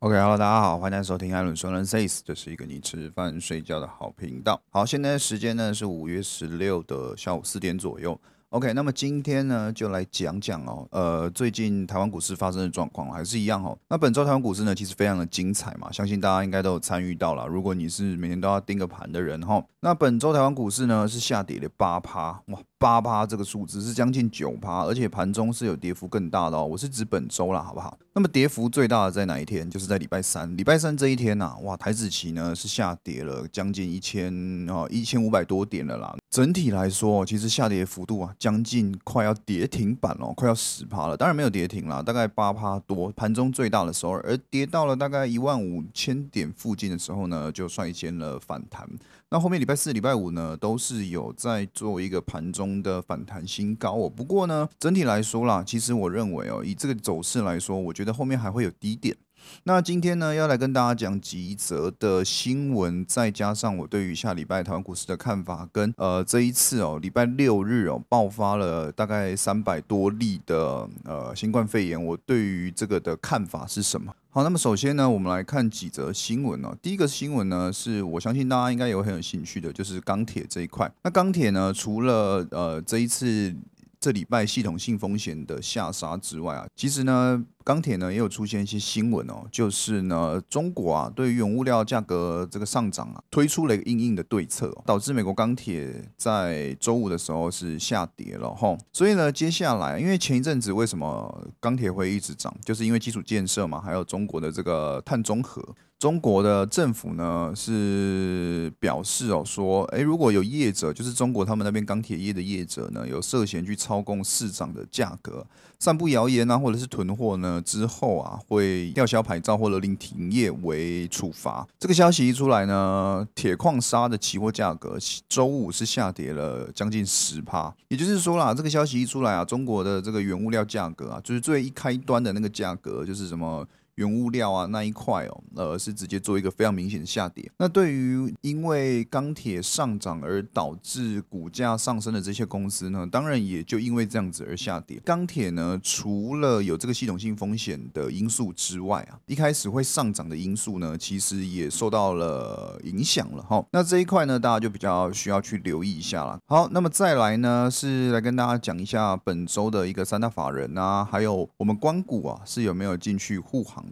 OK，Hello，大家好，欢迎收听艾伦说人 says，这是一个你吃饭睡觉的好频道。好，现在时间呢是五月十六的下午四点左右。OK，那么今天呢就来讲讲哦，呃，最近台湾股市发生的状况还是一样哦。那本周台湾股市呢其实非常的精彩嘛，相信大家应该都有参与到了。如果你是每天都要盯个盘的人哈，那本周台湾股市呢是下跌了八趴，哇。八趴这个数字是将近九趴，而且盘中是有跌幅更大的哦。我是指本周啦，好不好？那么跌幅最大的在哪一天？就是在礼拜三。礼拜三这一天呐，哇，台子期呢是下跌了将近一千哦，一千五百多点了啦。整体来说，其实下跌幅度啊，将近快要跌停板了，快要十趴了。当然没有跌停啦，大概八趴多。盘中最大的时候，而跌到了大概一万五千点附近的时候呢，就率先了反弹。那后面礼拜四、礼拜五呢，都是有在做一个盘中的反弹新高哦。不过呢，整体来说啦，其实我认为哦，以这个走势来说，我觉得后面还会有低点。那今天呢，要来跟大家讲几则的新闻，再加上我对于下礼拜台湾股市的看法，跟呃这一次哦，礼拜六日哦爆发了大概三百多例的呃新冠肺炎，我对于这个的看法是什么？好，那么首先呢，我们来看几则新闻哦。第一个新闻呢，是我相信大家应该有很有兴趣的，就是钢铁这一块。那钢铁呢，除了呃这一次这礼拜系统性风险的下杀之外啊，其实呢。钢铁呢也有出现一些新闻哦，就是呢中国啊对于原物料价格这个上涨啊推出了一个硬硬的对策，导致美国钢铁在周五的时候是下跌了哈。所以呢接下来，因为前一阵子为什么钢铁会一直涨，就是因为基础建设嘛，还有中国的这个碳中和。中国的政府呢是表示哦说，诶，如果有业者，就是中国他们那边钢铁业的业者呢有涉嫌去操控市场的价格，散布谣言啊，或者是囤货呢。之后啊，会吊销牌照或者令停业为处罚。这个消息一出来呢，铁矿砂的期货价格周五是下跌了将近十趴。也就是说啦，这个消息一出来啊，中国的这个原物料价格啊，就是最一开端的那个价格，就是什么。原物料啊那一块哦，呃是直接做一个非常明显的下跌。那对于因为钢铁上涨而导致股价上升的这些公司呢，当然也就因为这样子而下跌。钢铁呢，除了有这个系统性风险的因素之外啊，一开始会上涨的因素呢，其实也受到了影响了哈。那这一块呢，大家就比较需要去留意一下了。好，那么再来呢，是来跟大家讲一下本周的一个三大法人啊，还有我们光谷啊，是有没有进去护航。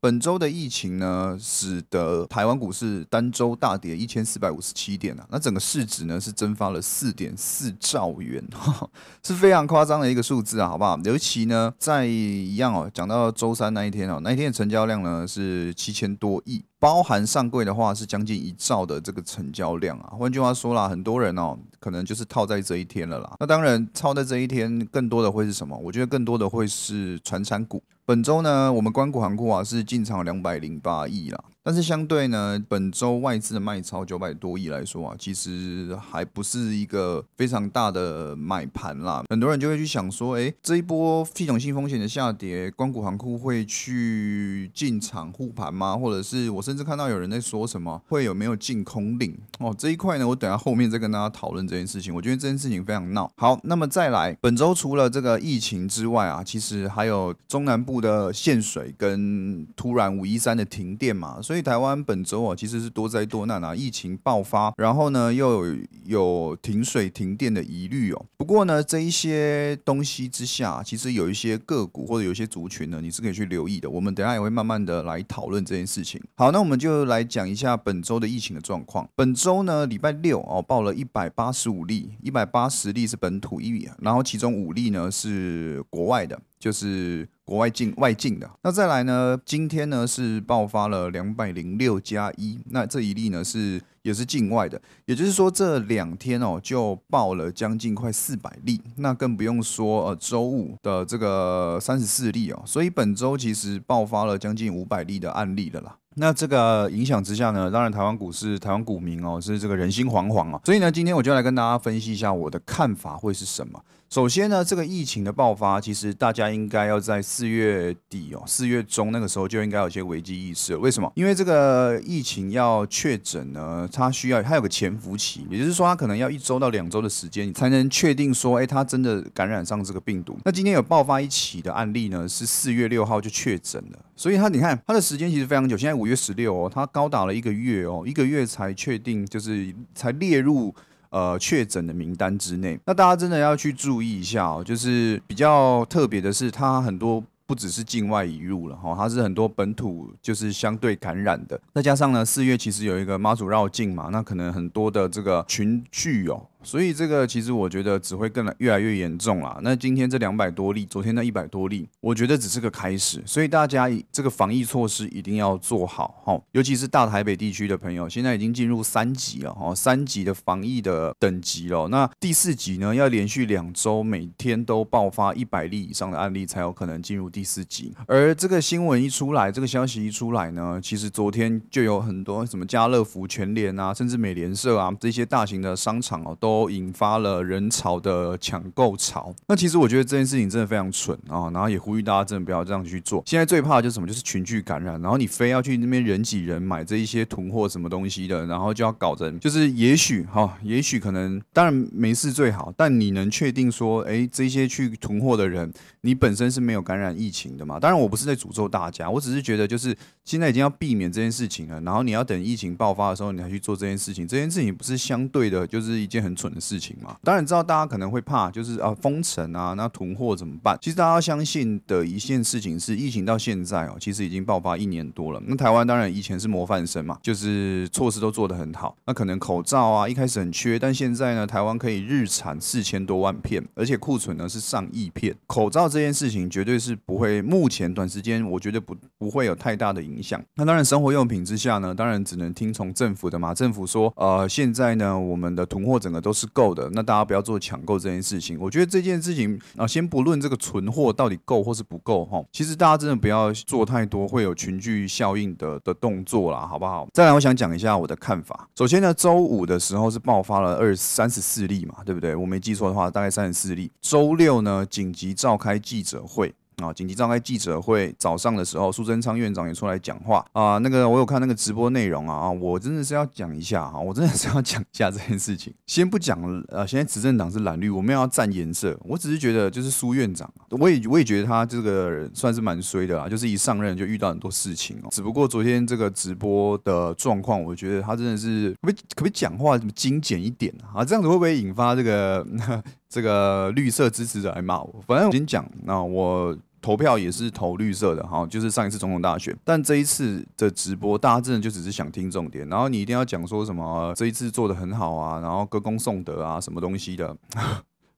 本周的疫情呢，使得台湾股市单周大跌一千四百五十七点啊，那整个市值呢是蒸发了四点四兆元，是非常夸张的一个数字啊，好不好？尤其呢，在一样哦，讲到周三那一天哦，那一天的成交量呢是七千多亿。包含上柜的话是将近一兆的这个成交量啊，换句话说啦，很多人哦，可能就是套在这一天了啦。那当然，套在这一天更多的会是什么？我觉得更多的会是传产股。本周呢，我们关谷行库啊是进场两百零八亿啦。但是相对呢，本周外资的卖超九百多亿来说啊，其实还不是一个非常大的买盘啦。很多人就会去想说，哎，这一波系统性风险的下跌，光谷行库会去进场护盘吗？或者是我甚至看到有人在说什么会有没有净空令哦？这一块呢，我等下后面再跟大家讨论这件事情。我觉得这件事情非常闹。好，那么再来，本周除了这个疫情之外啊，其实还有中南部的限水跟突然五一三的停电嘛，所以。台湾本周啊，其实是多灾多难啊，疫情爆发，然后呢又有有停水停电的疑虑哦。不过呢，这一些东西之下，其实有一些个股或者有一些族群呢，你是可以去留意的。我们等下也会慢慢的来讨论这件事情。好，那我们就来讲一下本周的疫情的状况。本周呢，礼拜六哦，报了一百八十五例，一百八十例是本土疫，然后其中五例呢是国外的。就是国外境外境的，那再来呢？今天呢是爆发了两百零六加一，那这一例呢是也是境外的，也就是说这两天哦就爆了将近快四百例，那更不用说呃周五的这个三十四例哦，所以本周其实爆发了将近五百例的案例了啦。那这个影响之下呢，当然台湾股市、台湾股民哦是这个人心惶惶啊，所以呢，今天我就来跟大家分析一下我的看法会是什么。首先呢，这个疫情的爆发，其实大家应该要在四月底哦，四月中那个时候就应该有些危机意识。为什么？因为这个疫情要确诊呢，它需要它有个潜伏期，也就是说，它可能要一周到两周的时间，你才能确定说，哎，它真的感染上这个病毒。那今天有爆发一起的案例呢，是四月六号就确诊了。所以它你看它的时间其实非常久，现在五月十六哦，它高达了一个月哦，一个月才确定就是才列入呃确诊的名单之内。那大家真的要去注意一下哦，就是比较特别的是，它很多。不只是境外引入了哈，它是很多本土就是相对感染的，再加上呢，四月其实有一个妈祖绕境嘛，那可能很多的这个群聚哦。所以这个其实我觉得只会更来越来越严重啦。那今天这两百多例，昨天那一百多例，我觉得只是个开始。所以大家这个防疫措施一定要做好哈，尤其是大台北地区的朋友，现在已经进入三级了哈，三级的防疫的等级了。那第四级呢，要连续两周每天都爆发一百例以上的案例，才有可能进入第四级。而这个新闻一出来，这个消息一出来呢，其实昨天就有很多什么家乐福、全联啊，甚至美联社啊这些大型的商场哦都。都引发了人潮的抢购潮。那其实我觉得这件事情真的非常蠢啊，然后也呼吁大家真的不要这样去做。现在最怕的就是什么？就是群聚感染，然后你非要去那边人挤人买这一些囤货什么东西的，然后就要搞成就是也许哈，也许可能当然没事最好，但你能确定说，哎，这些去囤货的人，你本身是没有感染疫情的嘛？当然我不是在诅咒大家，我只是觉得就是现在已经要避免这件事情了，然后你要等疫情爆发的时候你才去做这件事情，这件事情不是相对的，就是一件很。蠢的事情嘛，当然知道大家可能会怕，就是啊封城啊，那囤货怎么办？其实大家相信的一件事情是，疫情到现在哦，其实已经爆发一年多了。那台湾当然以前是模范生嘛，就是措施都做得很好。那可能口罩啊一开始很缺，但现在呢，台湾可以日产四千多万片，而且库存呢是上亿片。口罩这件事情绝对是不会，目前短时间我觉得不不会有太大的影响。那当然生活用品之下呢，当然只能听从政府的嘛。政府说，呃，现在呢，我们的囤货整个。都是够的，那大家不要做抢购这件事情。我觉得这件事情啊，先不论这个存货到底够或是不够哈，其实大家真的不要做太多会有群聚效应的的动作啦，好不好？再来，我想讲一下我的看法。首先呢，周五的时候是爆发了二三十四例嘛，对不对？我没记错的话，大概三十四例。周六呢，紧急召开记者会。啊！紧急召开记者会，早上的时候，苏贞昌院长也出来讲话啊。那个我有看那个直播内容啊啊，我真的是要讲一下哈，我真的是要讲一下这件事情。先不讲呃，现在执政党是蓝绿，我们要占颜色。我只是觉得，就是苏院长，我也我也觉得他这个人算是蛮衰的啦，就是一上任就遇到很多事情哦。只不过昨天这个直播的状况，我觉得他真的是可不可以可不可以讲话怎么精简一点啊？这样子会不会引发这个 这个绿色支持者来骂我？反正我先讲，那我。投票也是投绿色的哈，就是上一次总统大选，但这一次的直播，大家真的就只是想听重点，然后你一定要讲说什么这一次做的很好啊，然后歌功颂德啊，什么东西的，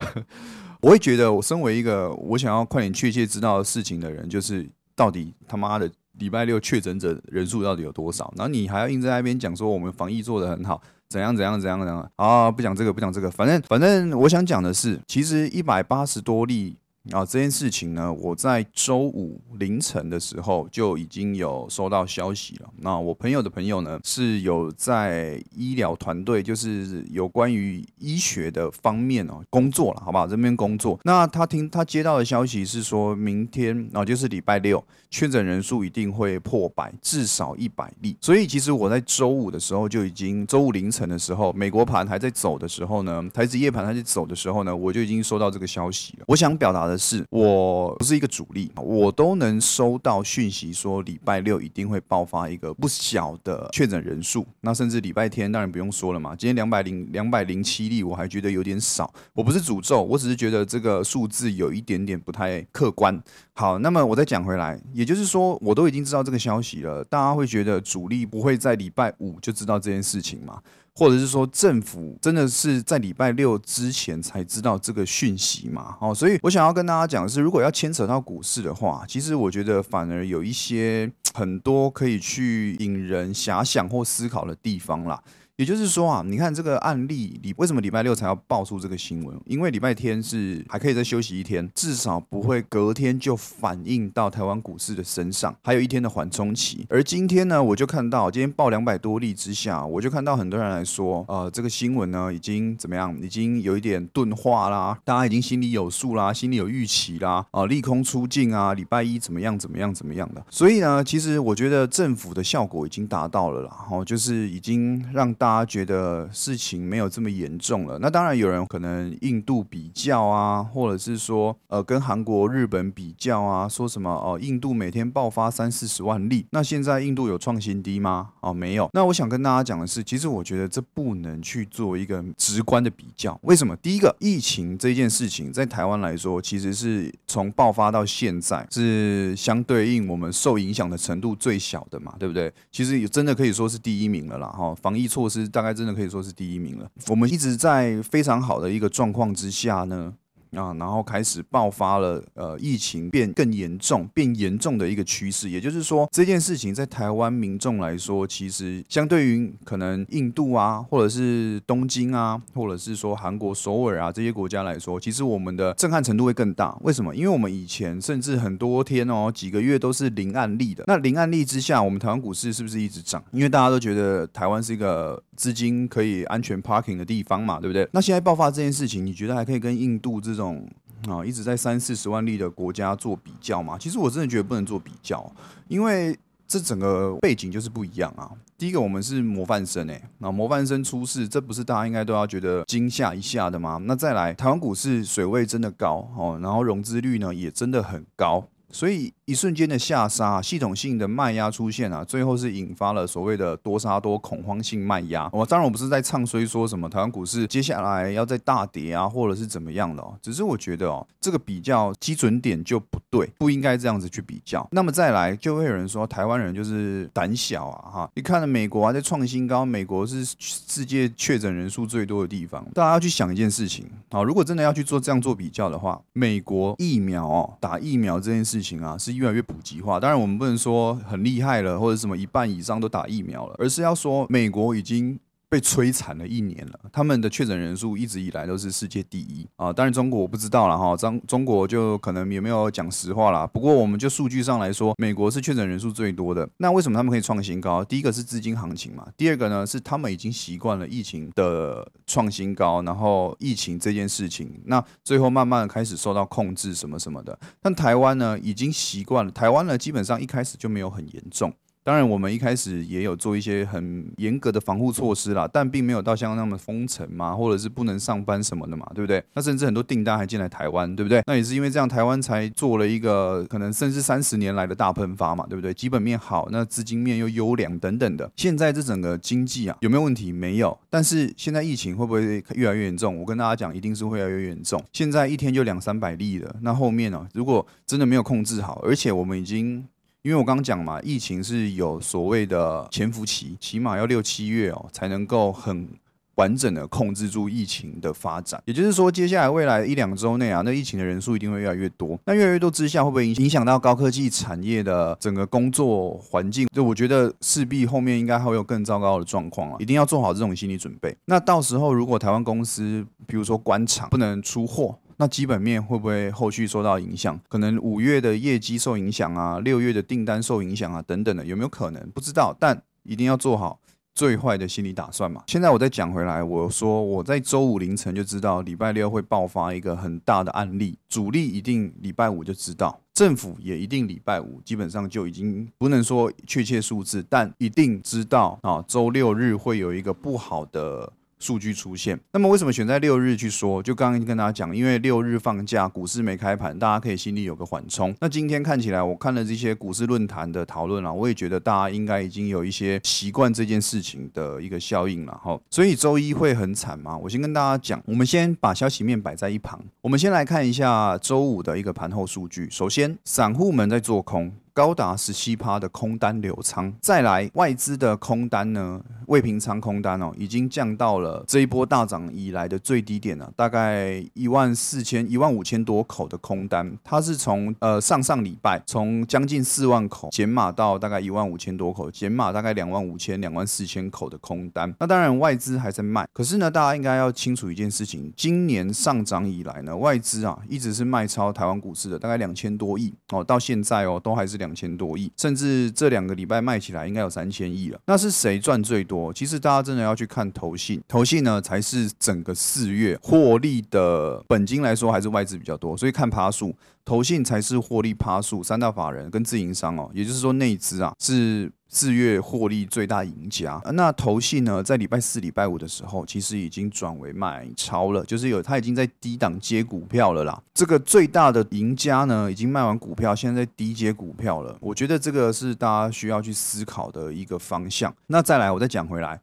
我会觉得我身为一个我想要快点确切知道事情的人，就是到底他妈的礼拜六确诊者人数到底有多少，然后你还要硬在那边讲说我们防疫做的很好，怎样怎样怎样怎样啊，不讲这个不讲这个，反正反正我想讲的是，其实一百八十多例。啊，这件事情呢，我在周五凌晨的时候就已经有收到消息了。那我朋友的朋友呢，是有在医疗团队，就是有关于医学的方面哦工作了，好不好？这边工作。那他听他接到的消息是说，明天啊，就是礼拜六，确诊人数一定会破百，至少一百例。所以其实我在周五的时候就已经，周五凌晨的时候，美国盘还在走的时候呢，台子夜盘还在走的时候呢，我就已经收到这个消息了。我想表达。的是，我不是一个主力，我都能收到讯息说礼拜六一定会爆发一个不小的确诊人数，那甚至礼拜天当然不用说了嘛。今天两百零两百零七例，我还觉得有点少。我不是诅咒，我只是觉得这个数字有一点点不太客观。好，那么我再讲回来，也就是说，我都已经知道这个消息了，大家会觉得主力不会在礼拜五就知道这件事情吗？或者是说政府真的是在礼拜六之前才知道这个讯息嘛？哦，所以我想要跟大家讲的是，如果要牵扯到股市的话，其实我觉得反而有一些很多可以去引人遐想或思考的地方啦。也就是说啊，你看这个案例，你为什么礼拜六才要爆出这个新闻？因为礼拜天是还可以再休息一天，至少不会隔天就反映到台湾股市的身上，还有一天的缓冲期。而今天呢，我就看到今天报两百多例之下，我就看到很多人来说，呃，这个新闻呢已经怎么样？已经有一点钝化啦，大家已经心里有数啦，心里有预期啦，啊，利空出尽啊，礼拜一怎么样？怎么样？怎么样的？所以呢，其其实我觉得政府的效果已经达到了啦，哦，就是已经让大。家觉得事情没有这么严重了。那当然有人可能印度比较啊，或者是说呃跟韩国、日本比较啊，说什么哦，印度每天爆发三四十万例，那现在印度有创新低吗？哦，没有。那我想跟大家讲的是，其实我觉得这不能去做一个直观的比较。为什么？第一个，疫情这件事情在台湾来说，其实是从爆发到现在是相对应我们受影响的程度最小的嘛，对不对？其实也真的可以说是第一名了啦，哈，防疫措施大概真的可以说是第一名了。我们一直在非常好的一个状况之下呢。啊，然后开始爆发了，呃，疫情变更严重、变严重的一个趋势。也就是说，这件事情在台湾民众来说，其实相对于可能印度啊，或者是东京啊，或者是说韩国首尔啊这些国家来说，其实我们的震撼程度会更大。为什么？因为我们以前甚至很多天哦，几个月都是零案例的。那零案例之下，我们台湾股市是不是一直涨？因为大家都觉得台湾是一个资金可以安全 parking 的地方嘛，对不对？那现在爆发这件事情，你觉得还可以跟印度这种？种啊，一直在三四十万例的国家做比较嘛？其实我真的觉得不能做比较，因为这整个背景就是不一样啊。第一个，我们是模范生诶，那模范生出事，这不是大家应该都要觉得惊吓一下的吗？那再来，台湾股市水位真的高哦，然后融资率呢也真的很高。所以一瞬间的下杀，系统性的卖压出现啊，最后是引发了所谓的多杀多恐慌性卖压。我当然我不是在唱衰说什么台湾股市接下来要再大跌啊，或者是怎么样的哦，只是我觉得哦，这个比较基准点就不对，不应该这样子去比较。那么再来就会有人说台湾人就是胆小啊哈，你看了美国啊在创新高，美国是世界确诊人数最多的地方，大家要去想一件事情啊，如果真的要去做这样做比较的话，美国疫苗哦打疫苗这件。事情啊是越来越普及化，当然我们不能说很厉害了，或者什么一半以上都打疫苗了，而是要说美国已经。被摧残了一年了，他们的确诊人数一直以来都是世界第一啊！当然中国我不知道了哈，中中国就可能也没有讲实话啦。不过我们就数据上来说，美国是确诊人数最多的。那为什么他们可以创新高？第一个是资金行情嘛，第二个呢是他们已经习惯了疫情的创新高，然后疫情这件事情，那最后慢慢的开始受到控制什么什么的。但台湾呢已经习惯了，台湾呢基本上一开始就没有很严重。当然，我们一开始也有做一些很严格的防护措施啦，但并没有到像那么封城嘛，或者是不能上班什么的嘛，对不对？那甚至很多订单还进来台湾，对不对？那也是因为这样，台湾才做了一个可能甚至三十年来的大喷发嘛，对不对？基本面好，那资金面又优良等等的。现在这整个经济啊，有没有问题？没有。但是现在疫情会不会越来越严重？我跟大家讲，一定是会越来越严重。现在一天就两三百例了，那后面呢？如果真的没有控制好，而且我们已经。因为我刚刚讲嘛，疫情是有所谓的潜伏期，起码要六七月哦，才能够很完整的控制住疫情的发展。也就是说，接下来未来一两周内啊，那疫情的人数一定会越来越多。那越来越多之下，会不会影影响到高科技产业的整个工作环境？就我觉得势必后面应该会有更糟糕的状况了，一定要做好这种心理准备。那到时候如果台湾公司，比如说关厂不能出货。那基本面会不会后续受到影响？可能五月的业绩受影响啊，六月的订单受影响啊，等等的，有没有可能？不知道，但一定要做好最坏的心理打算嘛。现在我再讲回来，我说我在周五凌晨就知道礼拜六会爆发一个很大的案例，主力一定礼拜五就知道，政府也一定礼拜五基本上就已经不能说确切数字，但一定知道啊，周六日会有一个不好的。数据出现，那么为什么选在六日去说？就刚刚跟大家讲，因为六日放假，股市没开盘，大家可以心里有个缓冲。那今天看起来，我看了这些股市论坛的讨论啊，我也觉得大家应该已经有一些习惯这件事情的一个效应了哈。所以周一会很惨吗？我先跟大家讲，我们先把消息面摆在一旁，我们先来看一下周五的一个盘后数据。首先，散户们在做空。高达十七趴的空单流仓，再来外资的空单呢？未平仓空单哦，已经降到了这一波大涨以来的最低点了，大概一万四千、一万五千多口的空单，它是从呃上上礼拜从将近四万口减码到大概一万五千多口，减码大概两万五千、两万四千口的空单。那当然外资还在卖，可是呢，大家应该要清楚一件事情：今年上涨以来呢，外资啊一直是卖超台湾股市的，大概两千多亿哦，到现在哦都还是两。千多亿，甚至这两个礼拜卖起来应该有三千亿了。那是谁赚最多？其实大家真的要去看投信，投信呢才是整个四月获利的本金来说，还是外资比较多。所以看爬数，投信才是获利趴数，三大法人跟自营商哦，也就是说内资啊是。四月获利最大赢家，那投信呢，在礼拜四、礼拜五的时候，其实已经转为买超了，就是有他已经在低档接股票了啦。这个最大的赢家呢，已经卖完股票，现在在低接股票了。我觉得这个是大家需要去思考的一个方向。那再来，我再讲回来，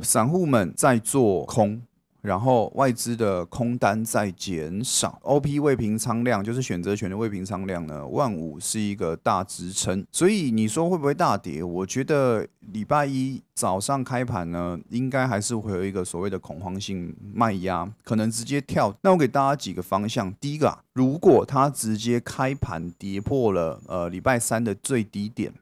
散户们在做空。然后外资的空单在减少，OP 未平仓量就是选择权的未平仓量呢，万五是一个大支撑，所以你说会不会大跌？我觉得礼拜一早上开盘呢，应该还是会有一个所谓的恐慌性卖压，可能直接跳。那我给大家几个方向，第一个啊，如果它直接开盘跌破了呃礼拜三的最低点。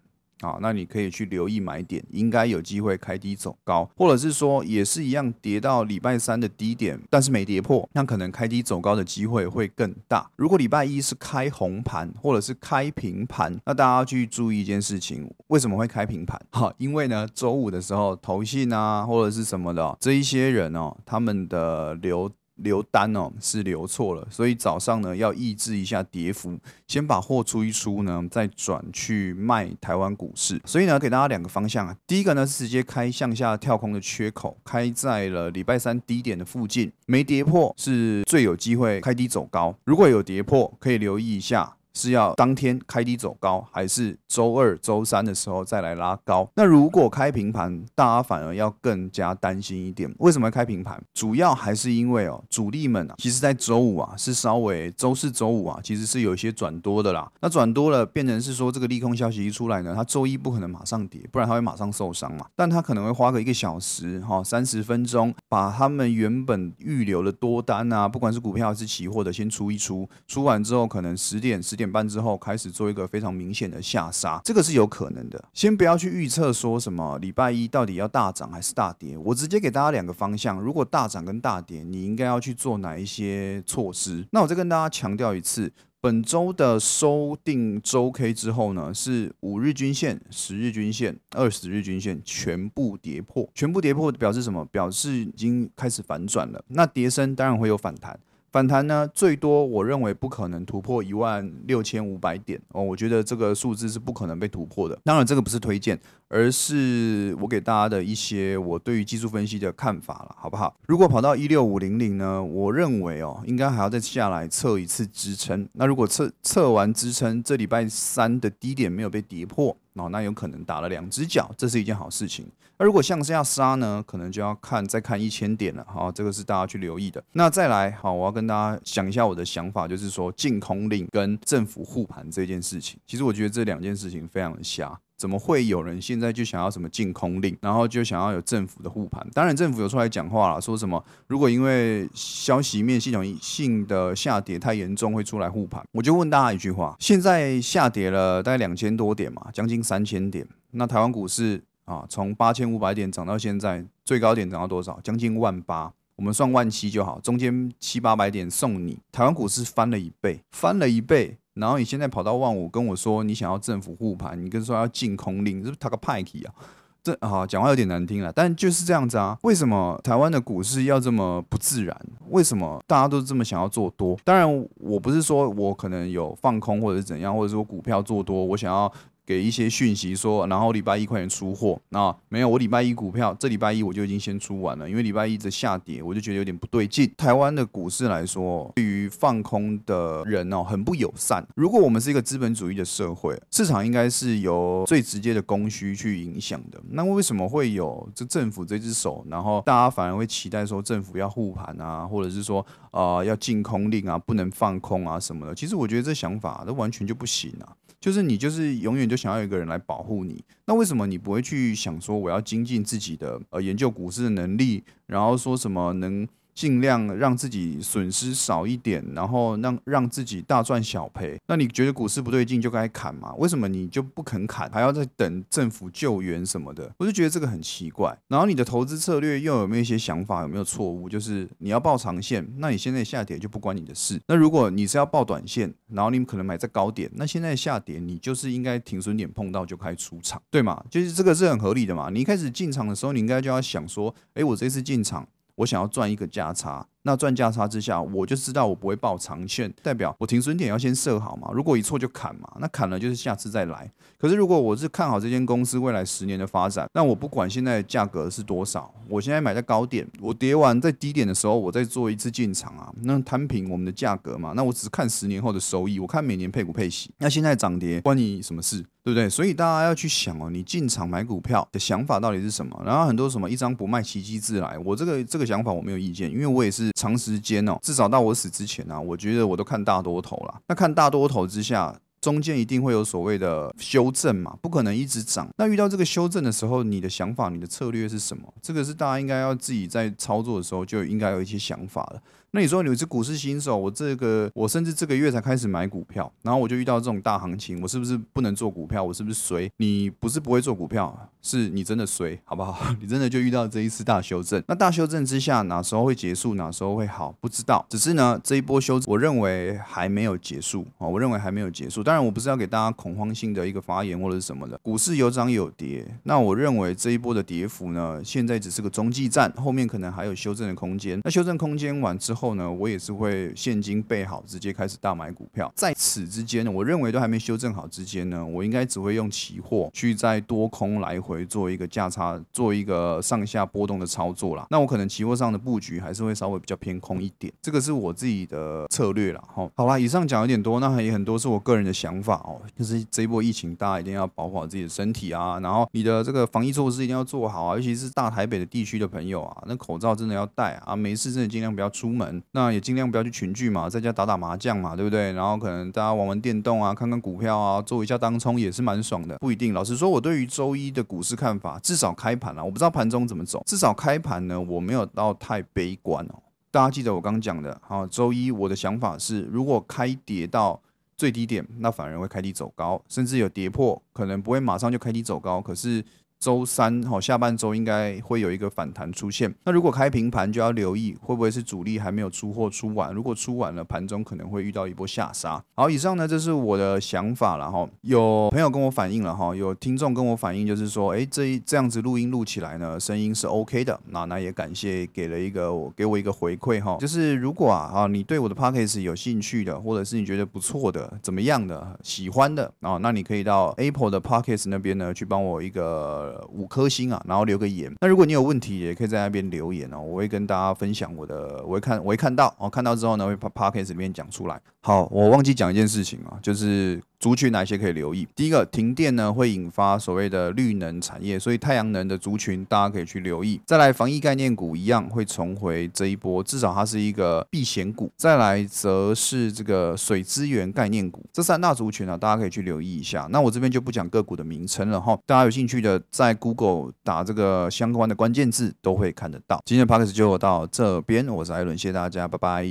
好，那你可以去留意买点，应该有机会开低走高，或者是说也是一样跌到礼拜三的低点，但是没跌破，那可能开低走高的机会会更大。如果礼拜一是开红盘或者是开平盘，那大家要去注意一件事情，为什么会开平盘？哈，因为呢，周五的时候投信啊或者是什么的这一些人哦，他们的流。留单哦，是留错了，所以早上呢要抑制一下跌幅，先把货出一出呢，再转去卖台湾股市。所以呢，给大家两个方向啊，第一个呢是直接开向下跳空的缺口，开在了礼拜三低点的附近，没跌破是最有机会开低走高。如果有跌破，可以留意一下。是要当天开低走高，还是周二、周三的时候再来拉高？那如果开平盘，大家反而要更加担心一点。为什么开平盘？主要还是因为哦，主力们啊，其实在周五啊是稍微周四周五啊，其实是有一些转多的啦。那转多了，变成是说这个利空消息一出来呢，它周一不可能马上跌，不然它会马上受伤嘛。但它可能会花个一个小时哈，三十分钟，把他们原本预留的多单啊，不管是股票还是期货的，先出一出，出完之后可能十点十点。点半之后开始做一个非常明显的下杀，这个是有可能的。先不要去预测说什么礼拜一到底要大涨还是大跌，我直接给大家两个方向。如果大涨跟大跌，你应该要去做哪一些措施？那我再跟大家强调一次，本周的收定周 K 之后呢，是五日均线、十日均线、二十日均线全部跌？破，全部跌？破表示什么？表示已经开始反转了。那跌？升当然会有反弹。反弹呢，最多我认为不可能突破一万六千五百点哦，我觉得这个数字是不可能被突破的。当然，这个不是推荐，而是我给大家的一些我对于技术分析的看法了，好不好？如果跑到一六五零零呢，我认为哦，应该还要再下来测一次支撑。那如果测测完支撑，这礼拜三的低点没有被跌破。哦，那有可能打了两只脚，这是一件好事情。那如果向下杀呢，可能就要看再看一千点了。好，这个是大家去留意的。那再来，好，我要跟大家讲一下我的想法，就是说净空令跟政府护盘这件事情。其实我觉得这两件事情非常的瞎。怎么会有人现在就想要什么禁空令，然后就想要有政府的护盘？当然，政府有出来讲话了，说什么如果因为消息面系统性的下跌太严重，会出来护盘。我就问大家一句话：现在下跌了大概两千多点嘛，将近三千点。那台湾股市啊，从八千五百点涨到现在，最高点涨到多少？将近万八。我们算万七就好，中间七八百点送你。台湾股市翻了一倍，翻了一倍。然后你现在跑到万五跟我说你想要政府护盘，你跟说要禁空令，是不是他个派气啊？这啊讲话有点难听了，但就是这样子啊。为什么台湾的股市要这么不自然？为什么大家都这么想要做多？当然我不是说我可能有放空或者是怎样，或者说股票做多，我想要。给一些讯息说，然后礼拜一快点出货那？没有，我礼拜一股票这礼拜一我就已经先出完了，因为礼拜一的下跌，我就觉得有点不对劲。台湾的股市来说，对于放空的人哦，很不友善。如果我们是一个资本主义的社会，市场应该是由最直接的供需去影响的。那为什么会有这政府这只手？然后大家反而会期待说政府要护盘啊，或者是说啊要禁空令啊，不能放空啊什么的？其实我觉得这想法都完全就不行啊。就是你就是永远就想要有一个人来保护你，那为什么你不会去想说我要精进自己的呃研究股市的能力，然后说什么能？尽量让自己损失少一点，然后让让自己大赚小赔。那你觉得股市不对劲就该砍嘛？为什么你就不肯砍，还要再等政府救援什么的？我就觉得这个很奇怪。然后你的投资策略又有没有一些想法？有没有错误？就是你要报长线，那你现在下跌就不关你的事。那如果你是要报短线，然后你可能买在高点，那现在下跌你就是应该停损点碰到就开始出场，对吗？就是这个是很合理的嘛。你一开始进场的时候，你应该就要想说，诶，我这次进场。我想要赚一个价差，那赚价差之下，我就知道我不会报长线，代表我停损点要先设好嘛。如果一错就砍嘛，那砍了就是下次再来。可是如果我是看好这间公司未来十年的发展，那我不管现在价格是多少，我现在买在高点，我跌完在低点的时候，我再做一次进场啊，那摊平我们的价格嘛。那我只看十年后的收益，我看每年配股配息。那现在涨跌关你什么事？对不对？所以大家要去想哦，你进场买股票的想法到底是什么？然后很多什么一张不卖，奇迹自来。我这个这个想法我没有意见，因为我也是长时间哦，至少到我死之前啊，我觉得我都看大多头了。那看大多头之下，中间一定会有所谓的修正嘛，不可能一直涨。那遇到这个修正的时候，你的想法、你的策略是什么？这个是大家应该要自己在操作的时候就应该有一些想法了。那你说你是股市新手，我这个我甚至这个月才开始买股票，然后我就遇到这种大行情，我是不是不能做股票？我是不是衰？你不是不会做股票，是你真的衰，好不好？你真的就遇到这一次大修正。那大修正之下，哪时候会结束？哪时候会好？不知道。只是呢，这一波修，我认为还没有结束啊。我认为还没有结束。当然，我不是要给大家恐慌性的一个发言或者是什么的。股市有涨有跌，那我认为这一波的跌幅呢，现在只是个中继站，后面可能还有修正的空间。那修正空间完之后后呢，我也是。会现金备好，直接开始大买股票。在此之间呢，我认为都还没修正好之间呢，我应该只会用期货去在多空来回做一个价差，做一个上下波动的操作啦。那我可能期货上的布局还是会稍微比较偏空一点，这个是我自己的策略啦。哈，好啦，以上讲有点多，那也很多是我个人的想法哦。就是这一波疫情，大家一定要保护好自己的身体啊，然后你的这个防疫措施一定要做好啊，尤其是大台北的地区的朋友啊，那口罩真的要戴啊，没事真的尽量不要出门，那也尽量。不要去群聚嘛，在家打打麻将嘛，对不对？然后可能大家玩玩电动啊，看看股票啊，做一下当冲也是蛮爽的。不一定，老实说，我对于周一的股市看法，至少开盘啊，我不知道盘中怎么走，至少开盘呢，我没有到太悲观哦。大家记得我刚讲的，好，周一我的想法是，如果开跌到最低点，那反而会开低走高，甚至有跌破，可能不会马上就开低走高，可是。周三哈下半周应该会有一个反弹出现。那如果开平盘就要留意会不会是主力还没有出货出完。如果出完了，盘中可能会遇到一波下杀。好，以上呢这是我的想法了哈。有朋友跟我反映了哈，有听众跟我反映就是说，哎，这这样子录音录起来呢，声音是 OK 的。那那也感谢给了一个我给我一个回馈哈，就是如果啊啊你对我的 p o c k e 有兴趣的，或者是你觉得不错的、怎么样的、喜欢的啊，那你可以到 Apple 的 p o c k e 那边呢去帮我一个。五颗星啊，然后留个言。那如果你有问题，也可以在那边留言哦，我会跟大家分享我的，我会看，我会看到哦，看到之后呢，会把 podcast 里面讲出来。好，我忘记讲一件事情啊，就是。族群哪些可以留意？第一个，停电呢会引发所谓的绿能产业，所以太阳能的族群大家可以去留意。再来，防疫概念股一样会重回这一波，至少它是一个避险股。再来，则是这个水资源概念股，这三大族群啊，大家可以去留意一下。那我这边就不讲个股的名称了哈，大家有兴趣的在 Google 打这个相关的关键字都会看得到。今天的 p o d c a s 就到这边，我是艾伦，谢谢大家，拜拜。